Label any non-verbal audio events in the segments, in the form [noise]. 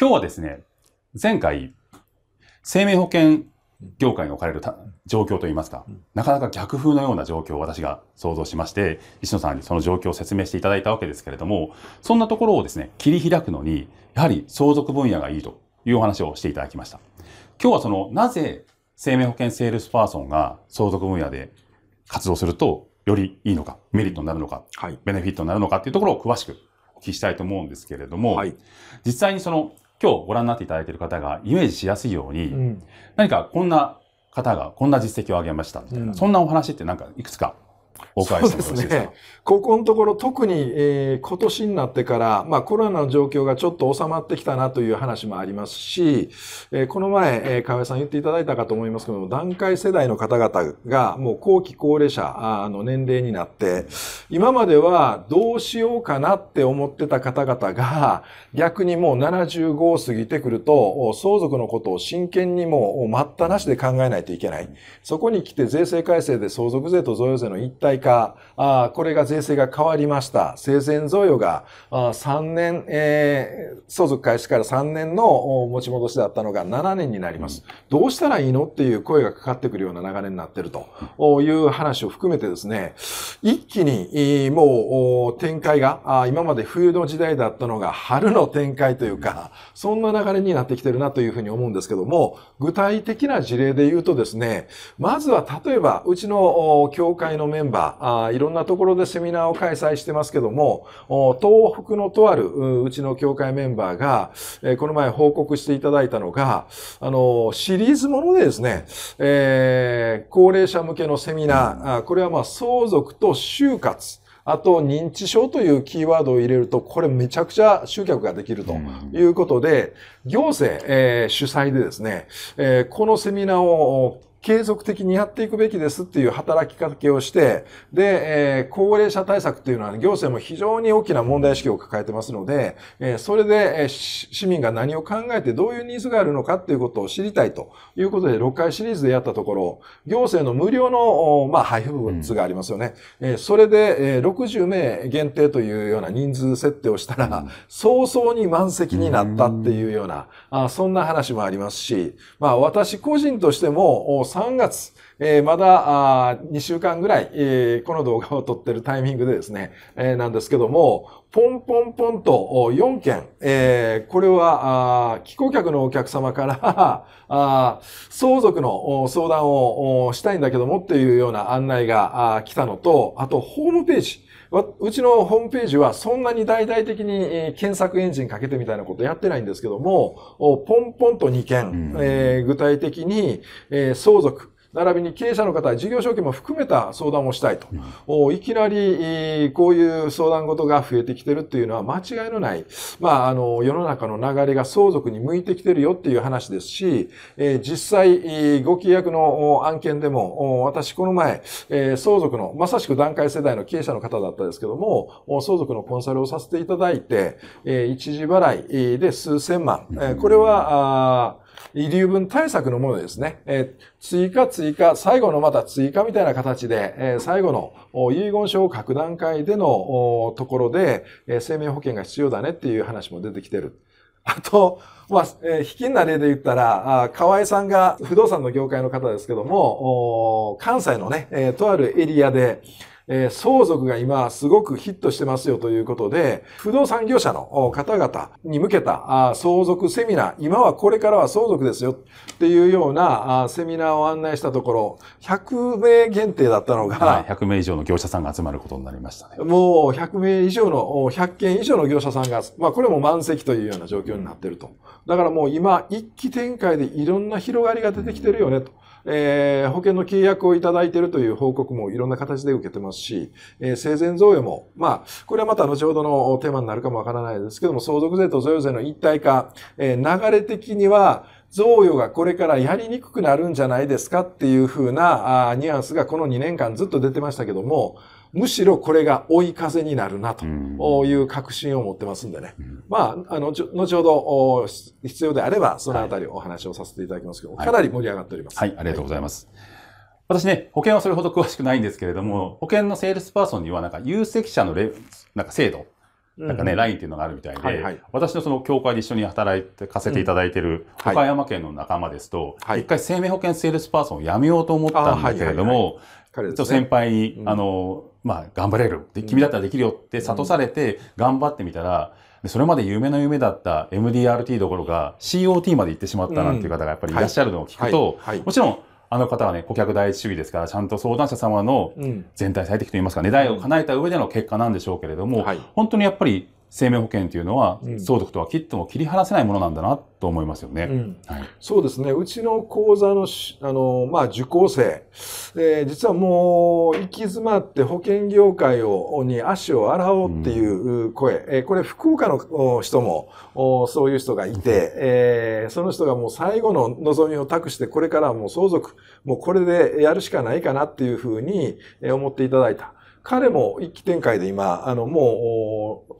今日はですね、前回、生命保険業界に置かれる状況といいますか、なかなか逆風のような状況を私が想像しまして、石野さんにその状況を説明していただいたわけですけれども、そんなところをですね、切り開くのに、やはり相続分野がいいというお話をしていただきました。今日はその、なぜ生命保険セールスパーソンが相続分野で活動するとよりいいのか、メリットになるのか、はい、ベネフィットになるのかっていうところを詳しくお聞きしたいと思うんですけれども、はい、実際にその今日ご覧になっていただいている方がイメージしやすいように、うん、何かこんな方がこんな実績を上げましたみたいな、うん、そんなお話ってなんかいくつかお伺いしてもよろしいですか。ね、ここのところ特に、えー、今年になってから、まあコロナの状況がちょっと収まってきたなという話もありますし、えー、この前、えー、河合さん言っていただいたかと思いますけども、段階世代の方々がもう後期高齢者の年齢になって、今まではどうしようかなって思ってた方々が、逆にもう75を過ぎてくると、相続のことを真剣にも待ったなしで考えないといけない。そこに来て税制改正で相続税と贈与税の一体化、あこれが税制が変わりました。生前贈与があ3年、えー、相続開始から3年の持ち戻しだったのが7年になります。どうしたらいいの？っていう声がかかってくるような流れになっているという話を含めてですね、一気にもう展開が、今まで冬の時代だったのが春の展開というか、そんな流れになってきてるなというふうに思うんですけども、具体的な事例で言うとですね、まずは例えば、うちの協会のメンバー、ば、あいろんなところでセミナーを開催してますけども、東北のとあるうちの協会メンバーが、えー、この前報告していただいたのが、あの、シリーズものでですね、えー、高齢者向けのセミナー、これはまあ相続と就活、あと、認知症というキーワードを入れると、これめちゃくちゃ集客ができるということで、行政、えー、主催でですね、えー、このセミナーを継続的にやっていくべきですっていう働きかけをして、で、えー、高齢者対策っていうのは、行政も非常に大きな問題意識を抱えてますので、えー、それで、えー、市民が何を考えてどういうニーズがあるのかっていうことを知りたいということで、6回シリーズでやったところ、行政の無料の、まあ、配布物がありますよね。うん、えー、それで、えー、60名限定というような人数設定をしたら、うん、早々に満席になったっていうような、あそんな話もありますし、まあ、私個人としても、3月、えー、まだあ2週間ぐらい、えー、この動画を撮ってるタイミングでですね、えー、なんですけども、ポンポンポンと4件、えー、これは、寄港客のお客様から [laughs] あ相続の相談をしたいんだけどもっていうような案内が来たのと、あとホームページ、うちのホームページはそんなに大々的に検索エンジンかけてみたいなことやってないんですけども、ポンポンと2件、えー、具体的に、えー、相続、並びに経営者の方、事業承継も含めた相談をしたいと。うん、いきなり、こういう相談事が増えてきてるっていうのは間違いのない、まあ、あの、世の中の流れが相続に向いてきてるよっていう話ですし、えー、実際、ご契約の案件でも、私この前、えー、相続の、まさしく段階世代の経営者の方だったですけども、相続のコンサルをさせていただいて、えー、一時払いで数千万、えー、これは、あ遺留分対策のものですね。えー、追加追加、最後のまた追加みたいな形で、えー、最後の遺言書を書く段階でのところで、えー、生命保険が必要だねっていう話も出てきてる。あと、まあ、えー、卑近な例で言ったら、あ河合さんが不動産の業界の方ですけども、関西のね、えー、とあるエリアで、えー、相続が今すごくヒットしてますよということで、不動産業者の方々に向けた相続セミナー、今はこれからは相続ですよっていうようなセミナーを案内したところ、100名限定だったのが、はい、100名以上の業者さんが集まることになりましたね。もう100名以上の、100件以上の業者さんが、まあこれも満席というような状況になっていると。だからもう今一気展開でいろんな広がりが出てきてるよねと。えー、保険の契約をいただいているという報告もいろんな形で受けてますし、えー、生前贈与も、まあ、これはまた後ほどのテーマになるかもわからないですけども、相続税と贈与税の一体化、えー、流れ的には、贈与がこれからやりにくくなるんじゃないですかっていうふうなあニュアンスがこの2年間ずっと出てましたけども、むしろこれが追い風になるなという確信を持ってますんでね。うん、まあ、あの、後ほど必要であれば、そのあたりお話をさせていただきますけど、はい、かなり盛り上がっております。はい、ありがとうございます。私ね、保険はそれほど詳しくないんですけれども、保険のセールスパーソンにはなんか優績者のレなんか制度なんかね、ラインっていうのがあるみたいで、はいはい。私のその協会で一緒に働いて、かせていただいてるはい。岡山県の仲間ですと、一、はい。回生命保険セールスパーソンを辞めようと思ったんだけれども、あはい。彼ですね。ちょっと先。輩に、うん。あの、まあ、頑張れる。で君だったらできるよって諭されて、頑張ってみたら、でそれまで夢の夢だった MDRT どころか COT まで行ってしまったなんていう方がやっぱりいらっしゃるのを聞くと、もちろん、あの方はね、顧客第一主義ですから、ちゃんと相談者様のうん。全体最適といいますか、願いを叶えた上での結果なんでしょうけれども、はい。本当にやっぱり生命保険というのは、うん相続とは切っても切り離せないものなんだなと思いますよね。うんはい。そうですね。うちの講座のし、あの、まあ、受講生、えー実はもう、行き詰まって保険業界を、に足を洗おうっていう声、えーこれ、福岡のお人も、おそういう人がいて、えーその人がもう最後の望みを託して、これからはもう相続、もうこれでやるしかないかなっていうふうにえー思っていただいた。彼も一気展開で今、あの、もう、お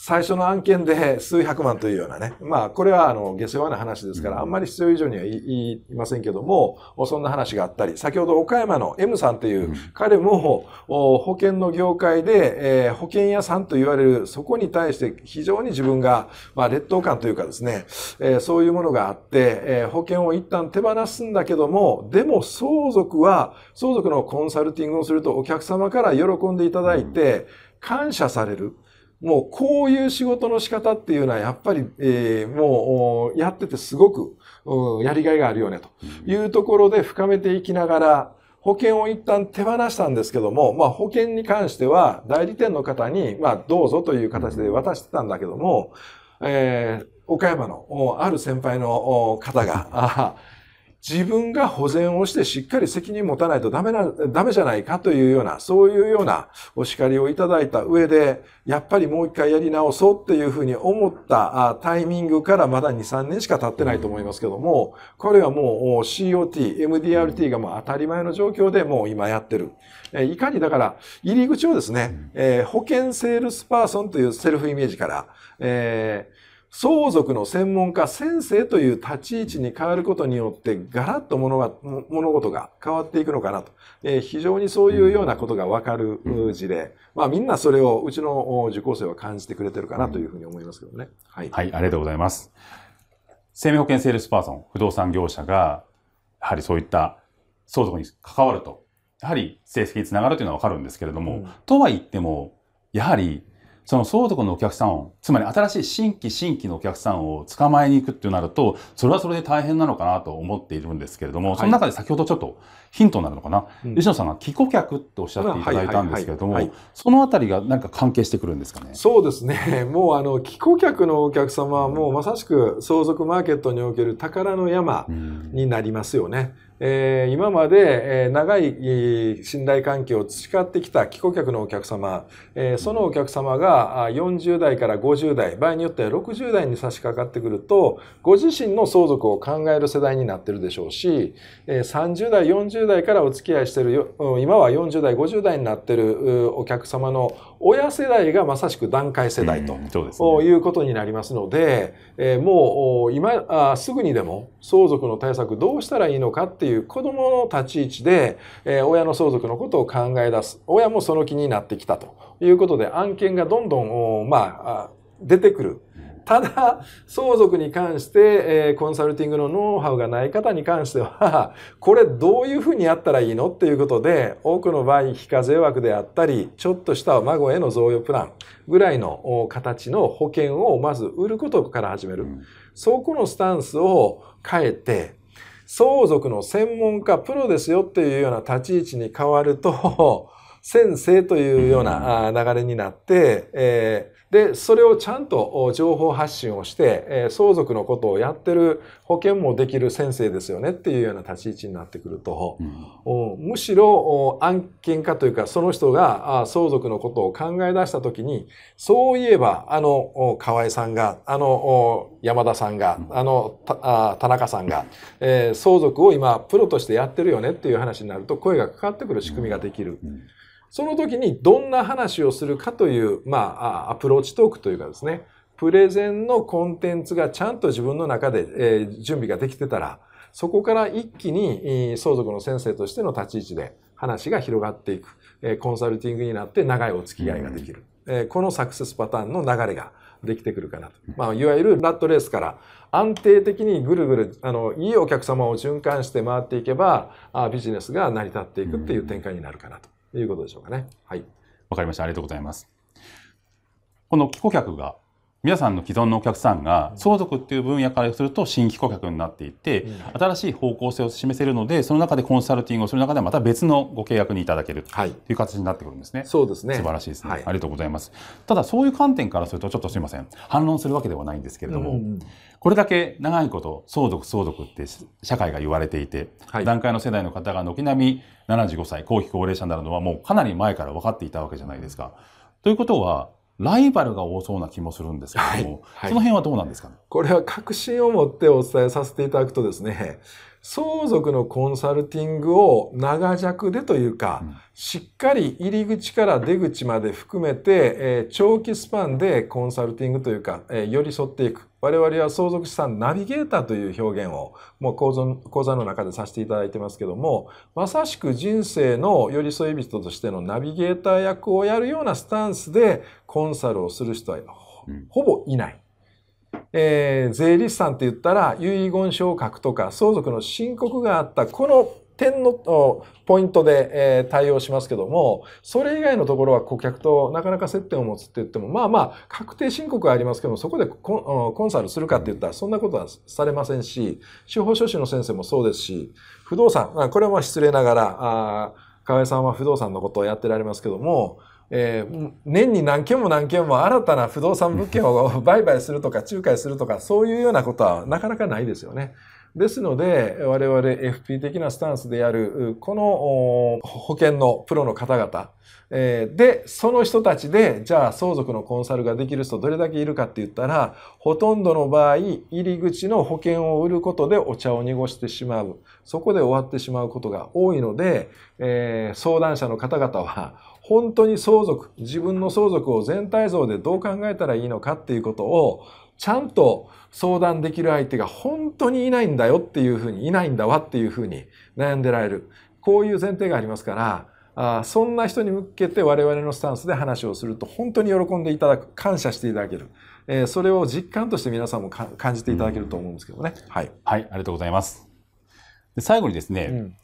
最初の案件で数百万というようなね。まあ、これはあの、下世話な話ですから、あんまり必要以上には言いませんけども、そんな話があったり、先ほど岡山の M さんという、彼もお保険の業界で、えー保険屋さんと言われる、そこに対して非常に自分が、まあ、劣等感というかですね、えーそういうものがあって、えー保険を一旦手放すんだけども、でも相続は、相続のコンサルティングをするとお客様から喜んでいただいて、感謝される。もうこういう仕事の仕方っていうのはやっぱり、えーもうおやっててすごく、うんやりがいがあるよねと。いうところで深めていきながら、保険を一旦手放したんですけども、まあ保険に関しては代理店の方に、まあどうぞという形で渡してたんだけども、えー岡山のおある先輩のお方が、あ自分が保全をしてしっかり責任持たないとダメな、ダメじゃないかというような、そういうようなお叱りをいただいた上で、やっぱりもう一回やり直そうっていうふうに思ったタイミングからまだ2、3年しか経ってないと思いますけども、これはもう COT、MDRT がもう当たり前の状況でもう今やってる。いかにだから、入り口をですね、えー保険セールスパーソンというセルフイメージから、えー相続の専門家、先生という立ち位置に変わることによって、ガラッと物が物事が変わっていくのかなと。えー非常にそういうようなことがわかるう事例。まあみんなそれをうちのお受講生は感じてくれてるかなというふうに思いますけどね。はい。はい、ありがとうございます。生命保険セールスパーソン、不動産業者が、やはりそういった相続に関わると、やはり成績につながるというのはわかるんですけれども、うんとは言っても、やはり、その相続のお客さんを、つまり新しい新規新規のお客さんを捕まえに行くってなると、それはそれで大変なのかなと思っているんですけれども、はいその中で先ほどちょっとヒントになるのかな、うん吉野さんが既顧客っておっしゃっていただいたんですけれどもそのあたりが何か関係してくるんですかね？そうですね。[laughs] もうあの、既顧客のお客様はもうまさしく相続マーケットにおける宝の山うんになりますよね。えー今まで、えー長い信頼関係を培ってきた既顧客のお客様、えーそのお客様が40代から50代、場合によっては60代に差し掛かってくると、ご自身の相続を考える世代になってるでしょうし、えー30代、40代からお付き合いしてるよ、今は40代、50代になってるお客様の親世代がまさしく段階世代と。うんね。いうことになりますので、えーもうお今あすぐにでも相続の対策どうしたらいいのかっていう子供の立ち位置で、えー親の相続のことを考え出す親もその気になってきたということで案件がどんどんおまああ出てくる。ただ、相続に関して、えーコンサルティングのノウハウがない方に関しては、[laughs] これどういうふうにやったらいいのっていうことで、多くの場合、非課税枠であったり、ちょっとした孫への贈与プランぐらいのお形の保険をまず売ることから始める。うんそこのスタンスを変えて、相続の専門家、プロですよっていうような立ち位置に変わると、先生というようなあ流れになって、えーで、それをちゃんとお情報発信をして、えー相続のことをやってる保険もできる先生ですよねっていうような立ち位置になってくると、うん。おむしろお案件化というか、その人があ相続のことを考え出したときに、そういえば、あの、お河合さんが、あの、お山田さんが、あの、田中さんが、えー相続を今、プロとしてやってるよねっていう話になると、声がかかってくる仕組みができる。うんその時にどんな話をするかという、まあ、あアプローチトークというかですね、プレゼンのコンテンツがちゃんと自分の中で、えー準備ができてたら、そこから一気にえー相続の先生としての立ち位置で話が広がっていく。えーコンサルティングになって長いお付き合いができる。えー、このサクセスパターンの流れができてくるかなと。まあ、いわゆるラットレースから安定的にぐるぐる、あの、いいお客様を循環して回っていけば、あビジネスが成り立っていくっていう展開になるかなということでしょうかね。はい。わかりました。ありがとうございます。この寄顧客が皆さんの既存のお客さんが相続っていう分野からすると新規顧客になっていて、新しい方向性を示せるのでその中でコンサルティングをする中でまた別のご契約にいただけるという形になってくるんですね。そうですね。素晴らしいですね、はい、ありがとうございます。ただそういう観点からするとちょっとすみません反論するわけではないんですけれども、うんうん、これだけ長いこと相続相続って社会が言われていて、はい、段階の世代の方が軒並み75歳後期高齢者になるのはもうかなり前から分かっていたわけじゃないですか。ということはライバルが多そうな気もするんですけれども、はい。はい、その辺はどうなんですか、ね、これは確信を持ってお伝えさせていただくとですね、相続のコンサルティングを長尺でというか、うん、しっかり入り口から出口まで含めて、えー、長期スパンでコンサルティングというか、えー、寄り添っていく。我々は相続資産ナビゲーターという表現をもう講座講座の中でさせていただいてますけども、まさしく人生の寄り添い人としてのナビゲーター役をやるようなスタンスでコンサルをする人はほぼいない。えー、税理士さんって言ったら遺言書を書くとか相続の申告があったこの点のポイントで、え、対応しますけども、それ以外のところは顧客となかなか接点を持つって言っても、まあまあ、確定申告はありますけども、そこでコンサルするかって言ったら、そんなことはされませんし、司法書士の先生もそうですし、不動産、これは失礼ながら、あ河合さんは不動産のことをやってられますけども、えー、年に何件も何件も新たな不動産物件を売買するとか仲介するとかそういうようなことはなかなかないですよね。ですので我々 FP 的なスタンスでやるこの保険のプロの方々でその人たちでじゃあ相続のコンサルができる人どれだけいるかって言ったらほとんどの場合入り口の保険を売ることでお茶を濁してしまう。そこで終わってしまうことが多いので、えー、相談者の方々は本当に相続、自分の相続を全体像でどう考えたらいいのかっていうことを、ちゃんと相談できる相手が本当にいないんだよっていうふうに、いないんだわっていうふうに悩んでられる。こういう前提がありますから、あそんな人に向けて我々のスタンスで話をすると本当に喜んでいただく、感謝していただける。えー、それを実感として皆さんも感じていただけると思うんですけどね。はい。はい、ありがとうございます。で最後にですね、うん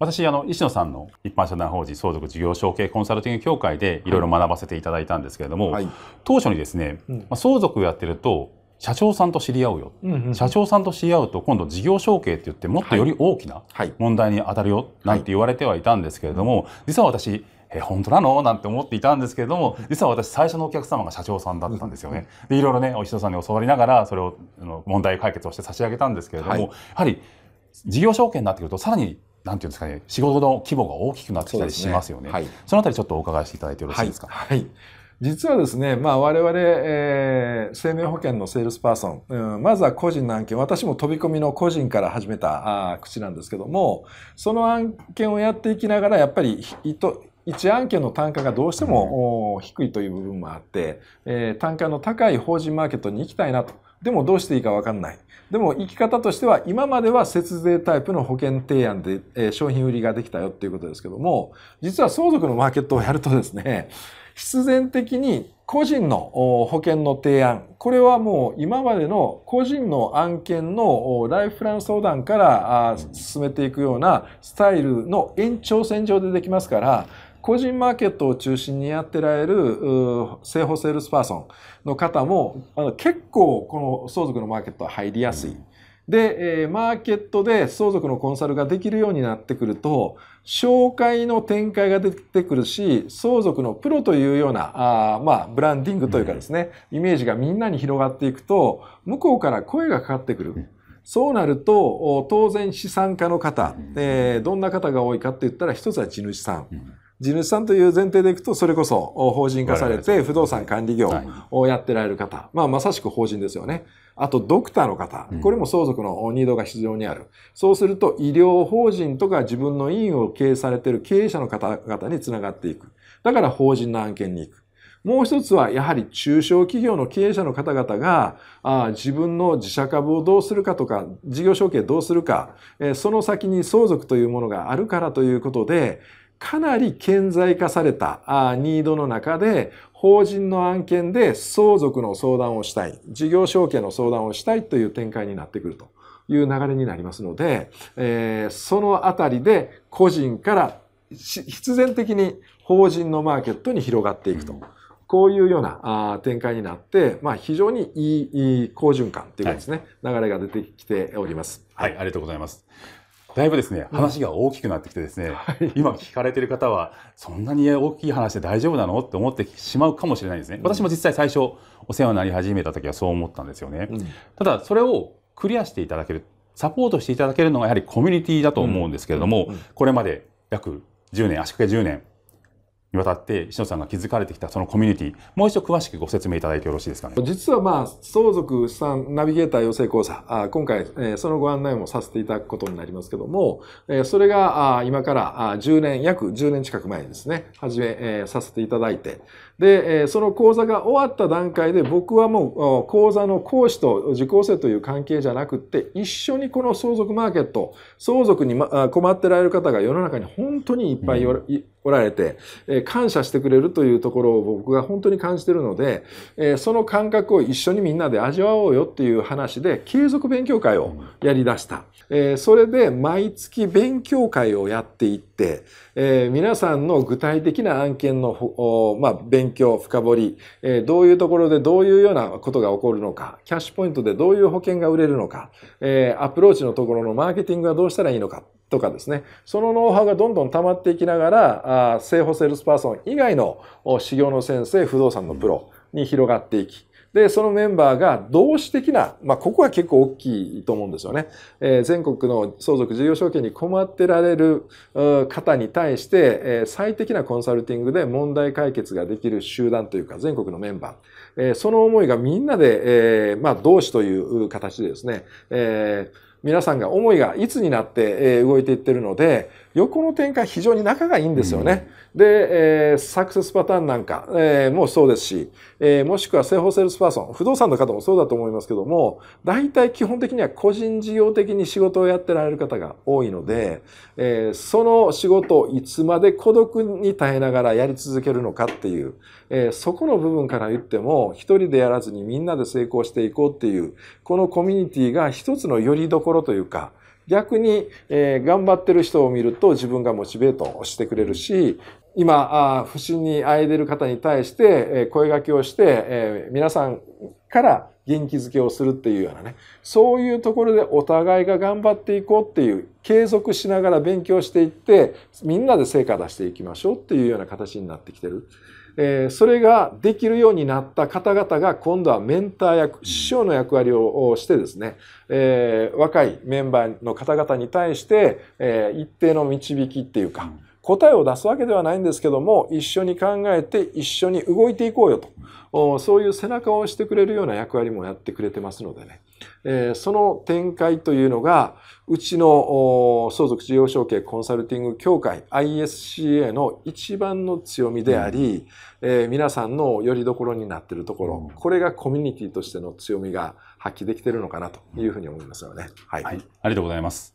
私、あの、石野さんの一般社団法人相続事業承継コンサルティング協会でいろいろ学ばせていただいたんですけれども、はい、当初にですね、うん、まあ、相続をやってると、社長さんと知り合うよ、うんうん、社長さんと知り合うと今度事業承継って言ってもっとより大きな問題に当たるよなんて言われてはいたんですけれども、はい、実は私え本当なの？なんて思っていたんですけれども実は私最初のお客様が社長さんだったんですよね。でいろいろねお石野さんに教わりながらそれを問題解決をして差し上げたんですけれども、はい、やはり事業承継になってくるとさらになんていうんですかね、仕事の規模が大きくなってきたりしますよね。そ、ね。はい、そのあたりちょっとお伺いしていただいてよろしいですか？はい、はい実はですね、まあ我々、えー、生命保険のセールスパーソン、うん、まずは個人の案件、私も飛び込みの個人から始めたあ口なんですけども、その案件をやっていきながら、やっぱり一案件の単価がどうしても、低いという部分もあって、えー、単価の高い法人マーケットに行きたいなと。でもどうしていいかわかんない。でも生き方としては今までは節税タイプの保険提案で、え商品売りができたよっていうことですけども、実は相続のマーケットをやるとですね、必然的に個人の保険の提案、これはもう今までの個人の案件のライフプラン相談から進めていくようなスタイルの延長線上でできますから、個人マーケットを中心にやってられる生保セールスパーソンの方も結構この相続のマーケットは入りやすい。で、えー、マーケットで相続のコンサルができるようになってくると、紹介の展開が出てくるし、相続のプロというような、あまあ、ブランディングというかですね、イメージがみんなに広がっていくと、向こうから声がかかってくる。そうなると、当然資産家の方、えー、どんな方が多いかって言ったら、一つは地主さん。地主さんという前提でいくと、それこそ法人化されて不動産管理業をやってられる方。まあ、まさしく法人ですよね。あと、ドクターの方。これも相続のニードが非常にある。そうすると、医療法人とか自分の医院を経営されている経営者の方々につながっていく。だから法人の案件に行く。もう一つは、やはり中小企業の経営者の方々が、あ自分の自社株をどうするかとか、事業承継どうするか、えその先に相続というものがあるからということで、かなり顕在化されたあニードの中で、法人の案件で相続の相談をしたい、事業承継の相談をしたいという展開になってくるという流れになりますので、えー、そのあたりで個人から必然的に法人のマーケットに広がっていくと。こういうようなあ展開になって、まあ、非常にいいいい好循環というかですね、はい、流れが出てきております。はい、ありがとうございます。だいぶですね、話が大きくなってきてですね、はい、今聞かれている方は、そんなに大きい話で大丈夫なのって思ってしまうかもしれないですね。私も実際最初、お世話になり始めた時はそう思ったんですよね。うん、ただ、それをクリアしていただける、サポートしていただけるのがやはりコミュニティだと思うんですけれども、これまで約10年、足掛け10年、にわたって石野さんが築かれてきたそのコミュニティ。もう一度詳しくご説明いただいてよろしいですかね。実はまあ相続資産ナビゲーター養成講座。あ今回、えー、そのご案内もさせていただくことになりますけども、えー、それがあ今からあ10年約10年近く前にですね。始め、えー、させていただいてで、その講座が終わった段階で僕はもう講座の講師と受講生という関係じゃなくって一緒にこの相続マーケット相続に困ってられる方が世の中に本当にいっぱいおられて、感謝してくれるというところを僕が本当に感じているので、その感覚を一緒にみんなで味わおうよっていう話で継続勉強会をやり出した。それで毎月勉強会をやっていって、皆さんの具体的な案件の、まあ、勉勉強、深掘り、えどういうところでどういうようなことが起こるのか、キャッシュポイントでどういう保険が売れるのか、えアプローチのところのマーケティングはどうしたらいいのか、とかですね、そのノウハウがどんどん溜まっていきながら、あ生保セールスパーソン以外の修行の先生、不動産のプロに広がっていき、で、そのメンバーが同志的な、まあ、ここは結構大きいと思うんですよね。えー、全国の相続事業承継に困ってられる方に対して、えー、最適なコンサルティングで問題解決ができる集団というか、全国のメンバー。えー、その思いがみんなで、えー、まあ、同志という形でですね、えー皆さんが思いがいつになって動いていってるので、横の展開非常に仲がいいんですよね。うん、で、えー、サクセスパターンなんか、えー、もそうですし、えー、もしくは生保セールスパーソン、不動産の方もそうだと思いますけども、大体基本的には個人事業的に仕事をやってられる方が多いので、えー、その仕事をいつまで孤独に耐えながらやり続けるのかっていう、えー、そこの部分から言っても、一人でやらずにみんなで成功していこうっていう、このコミュニティが一つの拠り所というか、逆に、えー、頑張ってる人を見ると自分がモチベートをしてくれるし、今、あ不審にあいでる方に対して、えー、声掛けをして、えー、皆さんから元気づけをするっていうようなね、そういうところでお互いが頑張っていこうっていう、継続しながら勉強していって、みんなで成果出していきましょうっていうような形になってきてる。えそれができるようになった方々が今度はメンター役、師匠の役割をしてですね、え若いメンバーの方々に対して、え一定の導きっていうか、答えを出すわけではないんですけども、一緒に考えて一緒に動いていこうよと。そういう背中を押してくれるような役割もやってくれてますのでね。えその展開というのが、うちの相続事業承継コンサルティング協会 ISCA の一番の強みであり、うん、えー、皆さんの拠り所になっているところ、うん、これがコミュニティとしての強みが発揮できているのかなというふうに思いますよね。はい。はい、ありがとうございます。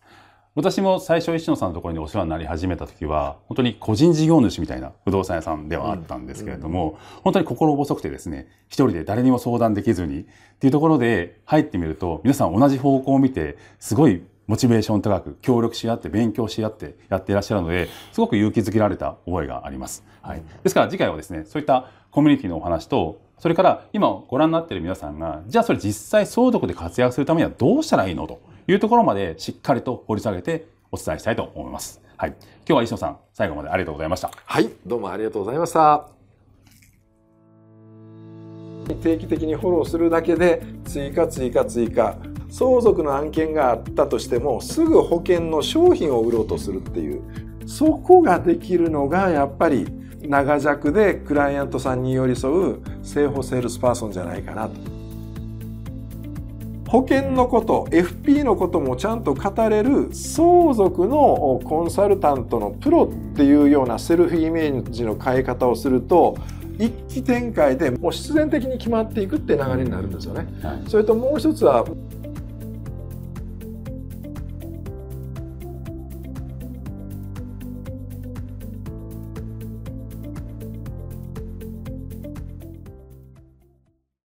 私も最初石野さんのところにお世話になり始めた時は本当に個人事業主みたいな不動産屋さんではあったんですけれども、うん。うん、本当に心細くてですね一人で誰にも相談できずにっていうところで入ってみると皆さん同じ方向を見てすごいモチベーション高く協力し合って勉強し合ってやっていらっしゃるのですごく勇気づけられた覚えがあります。はい、ですから次回はですねそういったコミュニティのお話とそれから今ご覧になっている皆さんがじゃあそれ実際相続で活躍するためにはどうしたらいいのというところまでしっかりと掘り下げてお伝えしたいと思います。はい、今日は石野さん最後までありがとうございました。はいどうもありがとうございました。定期的にフォローするだけで追加追加追加相続の案件があったとしてもすぐ保険の商品を売ろうとするっていうそこができるのがやっぱり長尺でクライアントさんに寄り添う生保セールスパーソンじゃないかなと。保険のこと FP のこともちゃんと語れる相続のコンサルタントのプロっていうようなセルフイメージの変え方をすると一気展開でもう必然的に決まっていくって流れになるんですよね。はい、それともう一つは